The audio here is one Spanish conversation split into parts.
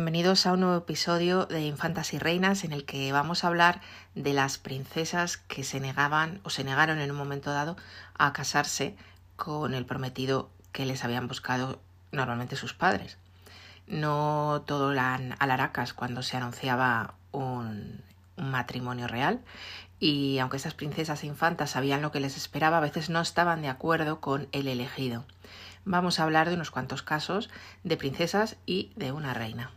Bienvenidos a un nuevo episodio de Infantas y Reinas en el que vamos a hablar de las princesas que se negaban o se negaron en un momento dado a casarse con el prometido que les habían buscado normalmente sus padres. No todo eran alaracas cuando se anunciaba un, un matrimonio real y aunque estas princesas e infantas sabían lo que les esperaba, a veces no estaban de acuerdo con el elegido. Vamos a hablar de unos cuantos casos de princesas y de una reina.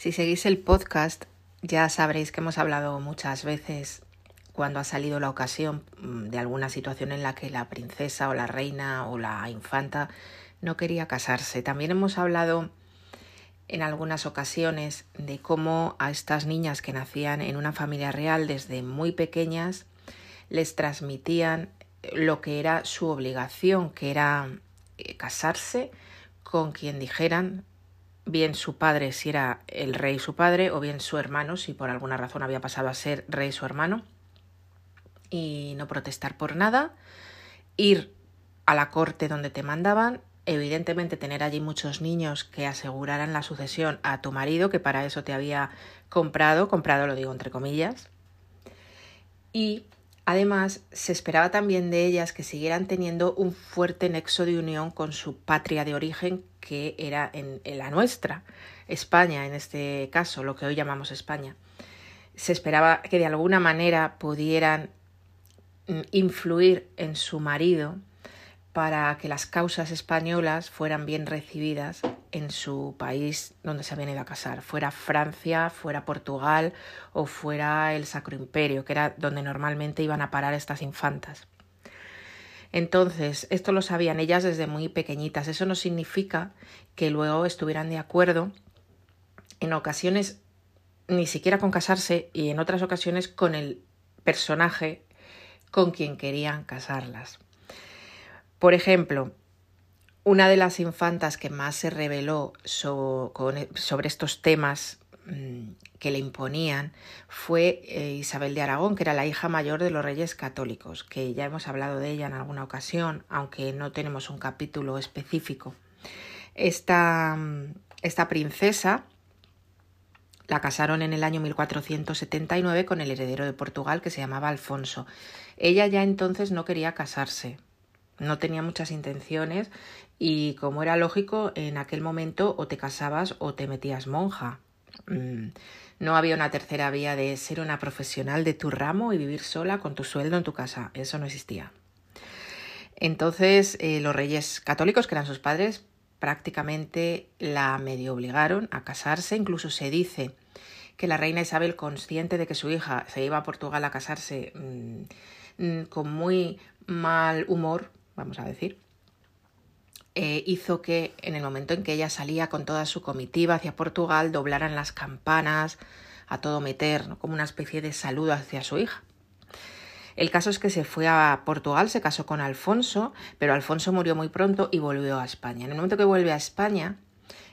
Si seguís el podcast, ya sabréis que hemos hablado muchas veces cuando ha salido la ocasión mm, de alguna situación en la que la princesa o la reina o la infanta no quería casarse. También hemos hablado en algunas ocasiones de cómo a estas niñas que nacían en una familia real desde muy pequeñas les transmitían lo que era su obligación, que era eh, casarse con quien dijeran bien su padre si era el rey su padre o bien su hermano si por alguna razón había pasado a ser rey su hermano y no protestar por nada, ir a la corte donde te mandaban, evidentemente tener allí muchos niños que aseguraran la sucesión a tu marido, que para eso te había comprado, comprado lo digo entre comillas, y Además, se esperaba también de ellas que siguieran teniendo un fuerte nexo de unión con su patria de origen, que era en, la nuestra, España en este caso, lo que hoy llamamos España. Se esperaba que de alguna manera pudieran mm, influir en su marido para que las causas españolas fueran bien recibidas en su país donde se habían ido a casar, fuera Francia, fuera Portugal o fuera el Sacro Imperio, que era donde normalmente iban a parar estas infantas. Entonces, esto lo sabían ellas desde muy pequeñitas. Eso no significa que luego estuvieran de acuerdo en ocasiones ni siquiera con casarse y en otras ocasiones con el personaje con quien querían casarlas. Por ejemplo, una de las infantas que más se reveló sobre estos temas mm, que le imponían fue eh, Isabel de Aragón, que era la hija mayor de los reyes católicos, que ya hemos hablado de ella en alguna ocasión, aunque no tenemos un capítulo específico. Esta, mm, esta princesa la casaron en el año 1479 con el heredero de Portugal que se llamaba Alfonso. Ella ya entonces no quería casarse, no tenía muchas intenciones y como era lógico, en aquel momento o te casabas o te metías monja. Mm, no había una tercera vía de ser una profesional de tu ramo y vivir sola con tu sueldo en tu casa. Eso no existía. Entonces eh, los reyes católicos, que eran sus padres, prácticamente la medio obligaron a casarse. Incluso se dice que la reina Isabel, consciente de que su hija se iba a Portugal a casarse mm, mm, con muy mal humor, vamos a decir, eh, hizo que en el momento en que ella salía con toda su comitiva hacia Portugal doblaran las campanas a todo meter, como una especie de saludo hacia su hija. El caso es que se fue a Portugal, se casó con Alfonso, pero Alfonso murió muy pronto y volvió a España. En el momento que vuelve a España,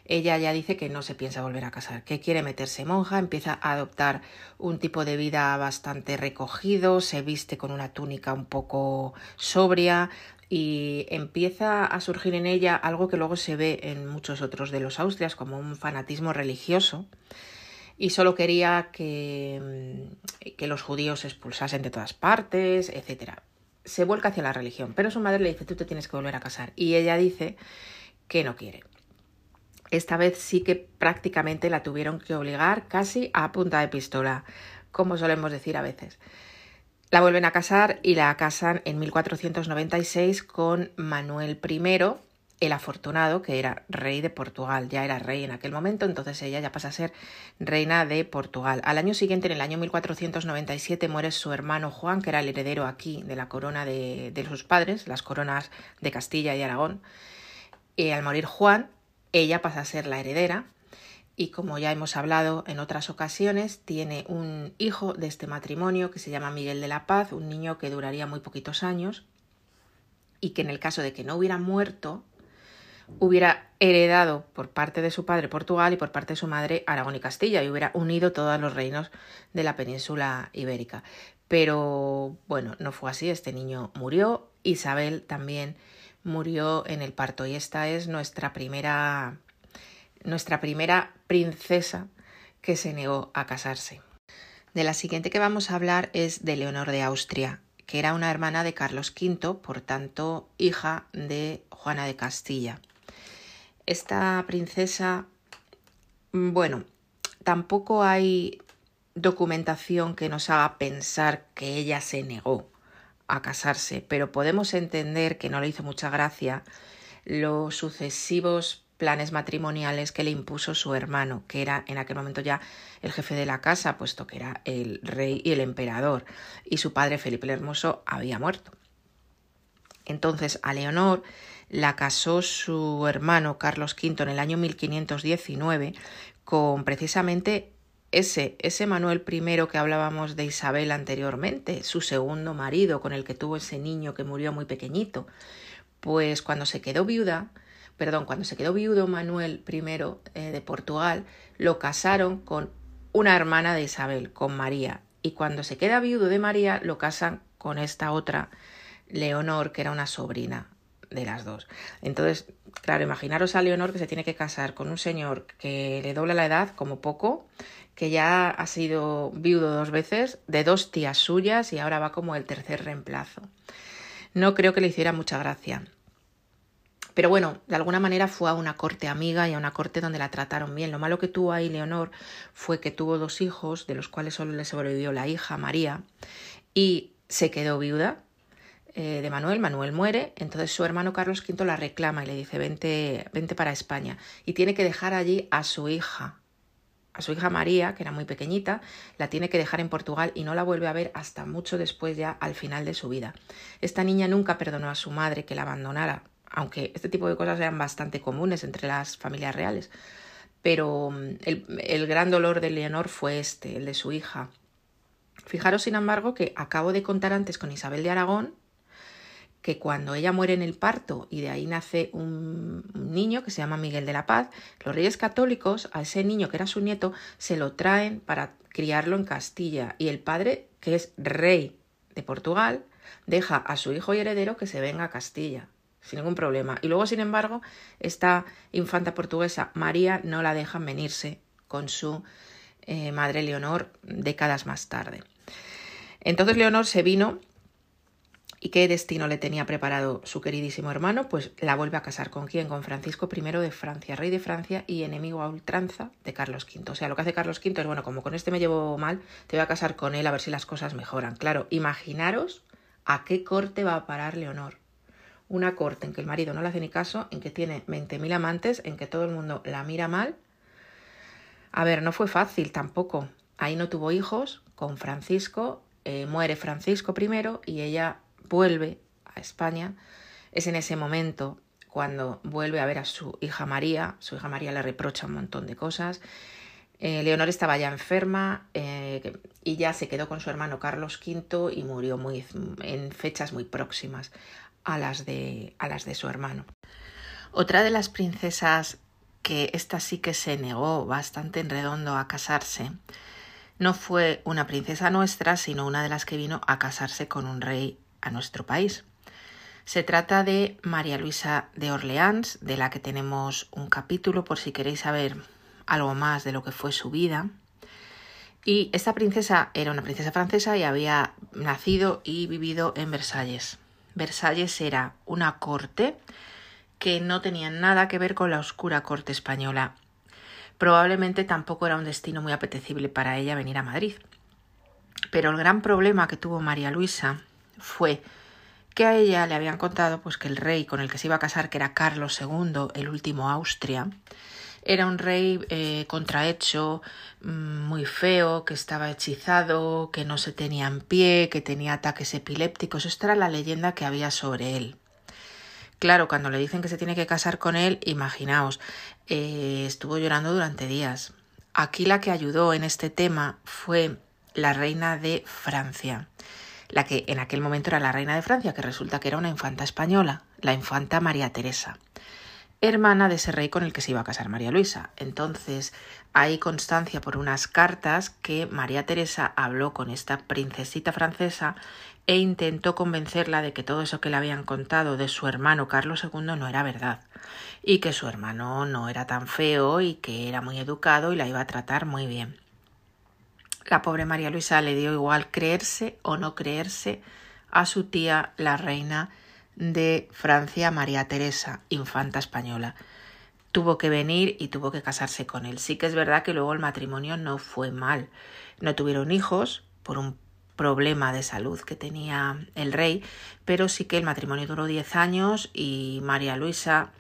ella ya dice que no se piensa volver a casar, que quiere meterse monja, empieza a adoptar un tipo de vida bastante recogido, se viste con una túnica un poco sobria, y empieza a surgir en ella algo que luego se ve en muchos otros de los Austrias como un fanatismo religioso y solo quería que, mm, que los judíos se expulsasen de todas partes, etc. Se vuelca hacia la religión, pero su madre le dice tú te tienes que volver a casar y ella dice que no quiere. Esta vez sí que prácticamente la tuvieron que obligar casi a punta de pistola, como solemos decir a veces. La vuelven a casar y la casan en 1496 con Manuel I, el afortunado, que era rey de Portugal, ya era rey en aquel momento, entonces ella ya pasa a ser reina de Portugal. Al año siguiente, en el año 1497, muere su hermano Juan, que era el heredero aquí de la corona de, de sus padres, las coronas de Castilla y Aragón. Y al morir Juan, ella pasa a ser la heredera y como ya hemos hablado en otras ocasiones, tiene un hijo de este matrimonio que se llama Miguel de la Paz, un niño que duraría muy poquitos años y que en el caso de que no hubiera muerto, hubiera heredado por parte de su padre Portugal y por parte de su madre Aragón y Castilla y hubiera unido todos los reinos de la península ibérica. Pero bueno, no fue así, este niño murió, Isabel también murió en el parto y esta es nuestra primera nuestra primera princesa que se negó a casarse. De la siguiente que vamos a hablar es de Leonor de Austria, que era una hermana de Carlos V, por tanto hija de Juana de Castilla. Esta princesa, bueno, tampoco hay documentación que nos haga pensar que ella se negó a casarse, pero podemos entender que no le hizo mucha gracia los sucesivos planes matrimoniales que le impuso su hermano, que era en aquel momento ya el jefe de la casa, puesto que era el rey y el emperador, y su padre Felipe el Hermoso había muerto. Entonces a Leonor la casó su hermano Carlos V en el año 1519 con precisamente ese, ese Manuel I que hablábamos de Isabel anteriormente, su segundo marido con el que tuvo ese niño que murió muy pequeñito. Pues cuando se quedó viuda, perdón, cuando se quedó viudo Manuel I eh, de Portugal, lo casaron con una hermana de Isabel, con María. Y cuando se queda viudo de María, lo casan con esta otra, Leonor, que era una sobrina de las dos. Entonces, claro, imaginaros a Leonor que se tiene que casar con un señor que le dobla la edad como poco, que ya ha sido viudo dos veces, de dos tías suyas y ahora va como el tercer reemplazo. No creo que le hiciera mucha gracia. Pero bueno, de alguna manera fue a una corte amiga y a una corte donde la trataron bien. Lo malo que tuvo ahí Leonor fue que tuvo dos hijos, de los cuales solo le sobrevivió la hija María, y se quedó viuda eh, de Manuel. Manuel muere, entonces su hermano Carlos V la reclama y le dice vente, vente para España. Y tiene que dejar allí a su hija, a su hija María, que era muy pequeñita, la tiene que dejar en Portugal y no la vuelve a ver hasta mucho después ya al final de su vida. Esta niña nunca perdonó a su madre que la abandonara, aunque este tipo de cosas eran bastante comunes entre las familias reales. Pero mm, el, gran dolor de Leonor fue este, el de su hija. Fijaros, sin embargo, que acabo de contar antes con Isabel de Aragón, que cuando ella muere en el parto y de ahí nace un, niño que se llama Miguel de la Paz, los reyes católicos a ese niño que era su nieto se lo traen para criarlo en Castilla y el padre, que es rey de Portugal, deja a su hijo y heredero que se venga a Castilla sin ningún problema. Y luego, sin embargo, esta infanta portuguesa, María, no la dejan venirse con su eh, madre Leonor décadas más tarde. Entonces Leonor se vino ¿Y qué destino le tenía preparado su queridísimo hermano? Pues la vuelve a casar con quién? Con Francisco I de Francia, rey de Francia y enemigo a ultranza de Carlos V. O sea, lo que hace Carlos V es, bueno, como con este me llevo mal, te voy a casar con él a ver si las cosas mejoran. Claro, imaginaros a qué corte va a parar Leonor una corte en que el marido no le hace ni caso, en que tiene 20.000 amantes, en que todo el mundo la mira mal. A ver, no fue fácil tampoco. Ahí no tuvo hijos con Francisco, eh, muere Francisco primero y ella vuelve a España. Es en ese momento cuando vuelve a ver a su hija María. Su hija María le reprocha un montón de cosas. Eh, Leonor estaba ya enferma eh, y ya se quedó con su hermano Carlos V y murió muy, en fechas muy próximas a las de, a las de su hermano. Otra de las princesas que esta sí que se negó bastante en redondo a casarse, no fue una princesa nuestra, sino una de las que vino a casarse con un rey a nuestro país. Se trata de María Luisa de Orleans, de la que tenemos un capítulo por si queréis saber algo más de lo que fue su vida. Y esta princesa era una princesa francesa y había nacido y vivido en Versalles. Versalles era una corte que no tenía nada que ver con la oscura corte española. Probablemente tampoco era un destino muy apetecible para ella venir a Madrid. Pero el gran problema que tuvo María Luisa fue que a ella le habían contado pues que el rey con el que se iba a casar, que era Carlos II, el último Austria, era un rey eh, contrahecho, mm, muy feo, que estaba hechizado, que no se tenía en pie, que tenía ataques epilépticos. Esta era la leyenda que había sobre él. Claro, cuando le dicen que se tiene que casar con él, imaginaos, eh, estuvo llorando durante días. Aquí la que ayudó en este tema fue la reina de Francia, la que en aquel momento era la reina de Francia, que resulta que era una infanta española, la infanta María Teresa hermana de ese rey con el que se iba a casar María Luisa. Entonces, hay constancia por unas cartas que María Teresa habló con esta princesita francesa e intentó convencerla de que todo eso que le habían contado de su hermano Carlos II no era verdad, y que su hermano no era tan feo y que era muy educado y la iba a tratar muy bien. La pobre María Luisa le dio igual creerse o no creerse a su tía, la reina de Francia, María Teresa, infanta española. Tuvo que venir y tuvo que casarse con él. Sí que es verdad que luego el matrimonio no fue mal. No tuvieron hijos por un problema de salud que tenía el rey, pero sí que el matrimonio duró diez años y María Luisa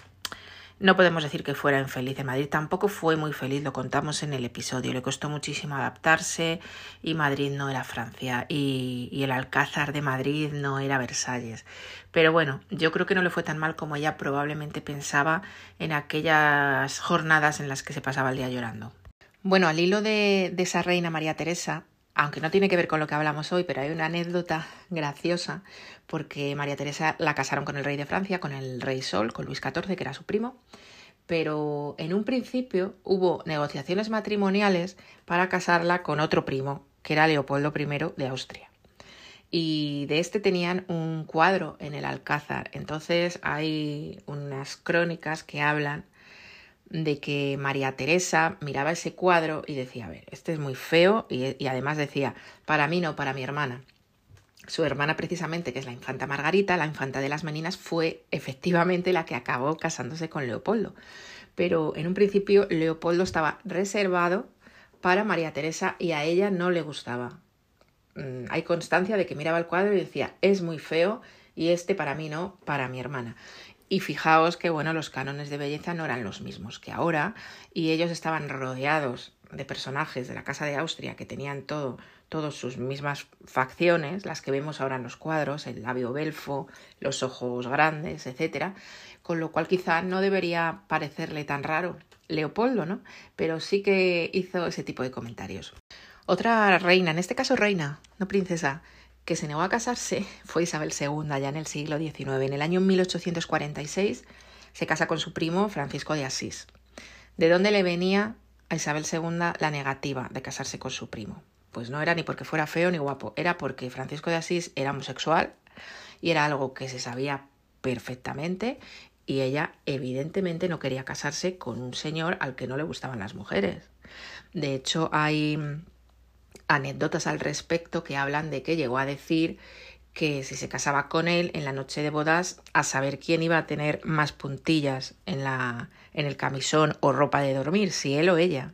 no podemos decir que fuera infeliz en Madrid, tampoco fue muy feliz, lo contamos en el episodio, le costó muchísimo adaptarse y Madrid no era Francia y, el Alcázar de Madrid no era Versalles. Pero bueno, yo creo que no le fue tan mal como ella probablemente pensaba en aquellas jornadas en las que se pasaba el día llorando. Bueno, al hilo de esa reina María Teresa, aunque no tiene que ver con lo que hablamos hoy, pero hay una anécdota graciosa, porque María Teresa la casaron con el rey de Francia, con el rey Sol, con Luis XIV, que era su primo, pero en un principio hubo negociaciones matrimoniales para casarla con otro primo, que era Leopoldo I de Austria. Y de este tenían un cuadro en el Alcázar. Entonces hay unas crónicas que hablan de que María Teresa miraba ese cuadro y decía, a ver, este es muy feo y, además decía, para mí no, para mi hermana. Su hermana precisamente, que es la infanta Margarita, la infanta de las Meninas, fue efectivamente la que acabó casándose con Leopoldo. Pero en un principio Leopoldo estaba reservado para María Teresa y a ella no le gustaba. Mm, hay constancia de que miraba el cuadro y decía, es muy feo y este para mí no, para mi hermana. Y fijaos que bueno, los cánones de belleza no eran los mismos que ahora y ellos estaban rodeados de personajes de la Casa de Austria que tenían todo, todas sus mismas facciones, las que vemos ahora en los cuadros, el labio belfo, los ojos grandes, etcétera, con lo cual quizá no debería parecerle tan raro Leopoldo, ¿no? Pero sí que hizo ese tipo de comentarios. Otra reina, en este caso reina, no princesa, que se negó a casarse fue Isabel II, ya en el siglo XIX. En el año 1846 se casa con su primo Francisco de Asís. ¿De dónde le venía a Isabel II la negativa de casarse con su primo? Pues no era ni porque fuera feo ni guapo, era porque Francisco de Asís era homosexual y era algo que se sabía perfectamente y ella evidentemente no quería casarse con un señor al que no le gustaban las mujeres. De hecho, hay anécdotas al respecto que hablan de que llegó a decir que si se casaba con él en la noche de bodas, a saber quién iba a tener más puntillas en, la, en el camisón o ropa de dormir, si él o ella.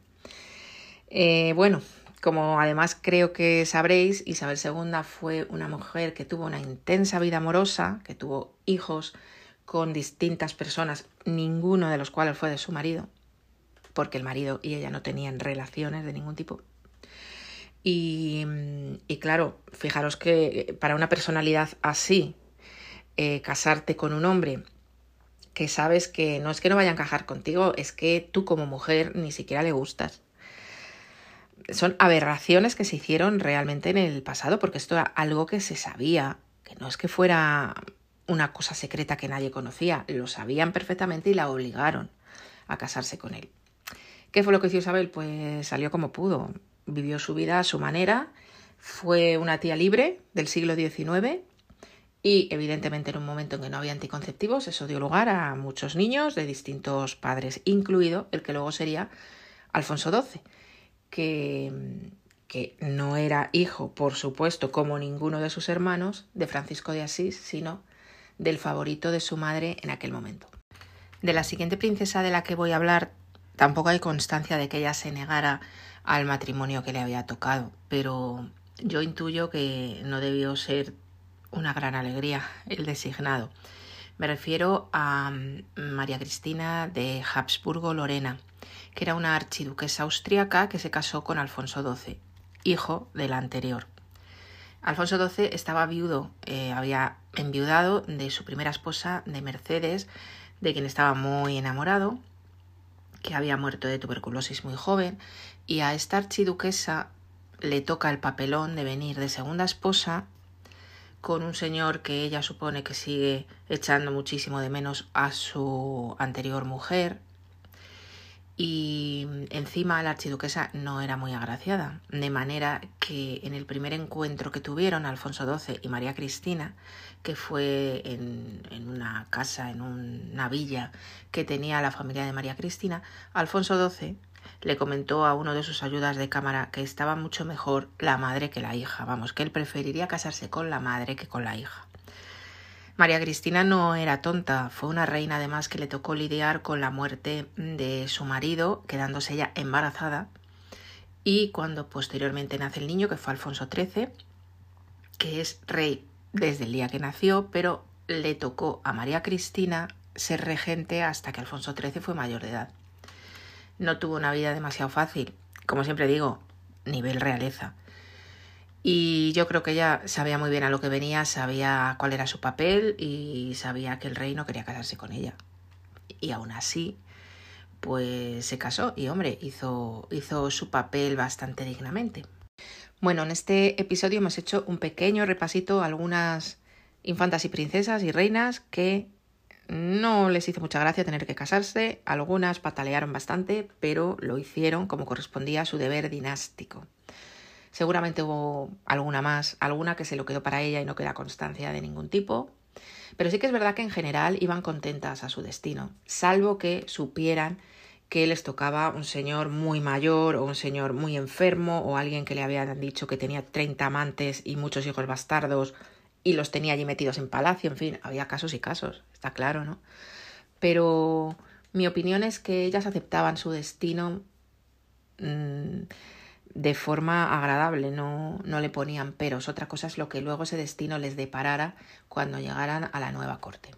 Eh, bueno, como además creo que sabréis, Isabel II fue una mujer que tuvo una intensa vida amorosa, que tuvo hijos con distintas personas, ninguno de los cuales fue de su marido, porque el marido y ella no tenían relaciones de ningún tipo. Y, claro, fijaros que para una personalidad así, eh, casarte con un hombre que sabes que no es que no vaya a encajar contigo, es que tú como mujer ni siquiera le gustas. Son aberraciones que se hicieron realmente en el pasado, porque esto era algo que se sabía, que no es que fuera una cosa secreta que nadie conocía, lo sabían perfectamente y la obligaron a casarse con él. ¿Qué fue lo que hizo Isabel? Pues salió como pudo vivió su vida a su manera, fue una tía libre del siglo XIX y evidentemente en un momento en que no había anticonceptivos eso dio lugar a muchos niños de distintos padres, incluido el que luego sería Alfonso XII, que, que no era hijo, por supuesto, como ninguno de sus hermanos, de Francisco de Asís, sino del favorito de su madre en aquel momento. De la siguiente princesa de la que voy a hablar, tampoco hay constancia de que ella se negara al matrimonio que le había tocado, pero yo intuyo que no debió ser una gran alegría el designado. Me refiero a mm, María Cristina de Habsburgo-Lorena, que era una archiduquesa austriaca que se casó con Alfonso XII, hijo de la anterior. Alfonso XII estaba viudo, eh, había enviudado de su primera esposa, de Mercedes, de quien estaba muy enamorado, que había muerto de tuberculosis muy joven, y a esta archiduquesa le toca el papelón de venir de segunda esposa con un señor que ella supone que sigue echando muchísimo de menos a su anterior mujer, y encima la archiduquesa no era muy agraciada, de manera que en el primer encuentro que tuvieron Alfonso XII y María Cristina, que fue en, en una casa, en una villa que tenía la familia de María Cristina, Alfonso XII le comentó a uno de sus ayudas de cámara que estaba mucho mejor la madre que la hija, vamos, que él preferiría casarse con la madre que con la hija. María Cristina no era tonta, fue una reina además que le tocó lidiar con la muerte de su marido, quedándose ella embarazada, y cuando posteriormente nace el niño, que fue Alfonso XIII, que es rey desde el día que nació, pero le tocó a María Cristina ser regente hasta que Alfonso XIII fue mayor de edad. No tuvo una vida demasiado fácil, como siempre digo, nivel realeza. Y yo creo que ella sabía muy bien a lo que venía, sabía cuál era su papel y sabía que el rey no quería casarse con ella. Y aún así, pues se casó y hombre, hizo, hizo su papel bastante dignamente. Bueno, en este episodio hemos hecho un pequeño repasito a algunas infantas y princesas y reinas que no les hizo mucha gracia tener que casarse, algunas patalearon bastante, pero lo hicieron como correspondía a su deber dinástico. Seguramente hubo alguna más, alguna que se lo quedó para ella y no queda constancia de ningún tipo. Pero sí que es verdad que en general iban contentas a su destino, salvo que supieran que les tocaba un señor muy mayor o un señor muy enfermo o alguien que le habían dicho que tenía 30 amantes y muchos hijos bastardos y los tenía allí metidos en palacio, en fin, había casos y casos, está claro, ¿no? Pero mi opinión es que ellas aceptaban su destino mmm, de forma agradable, no, no le ponían peros. Otra cosa es lo que luego ese destino les deparara cuando llegaran a la nueva corte.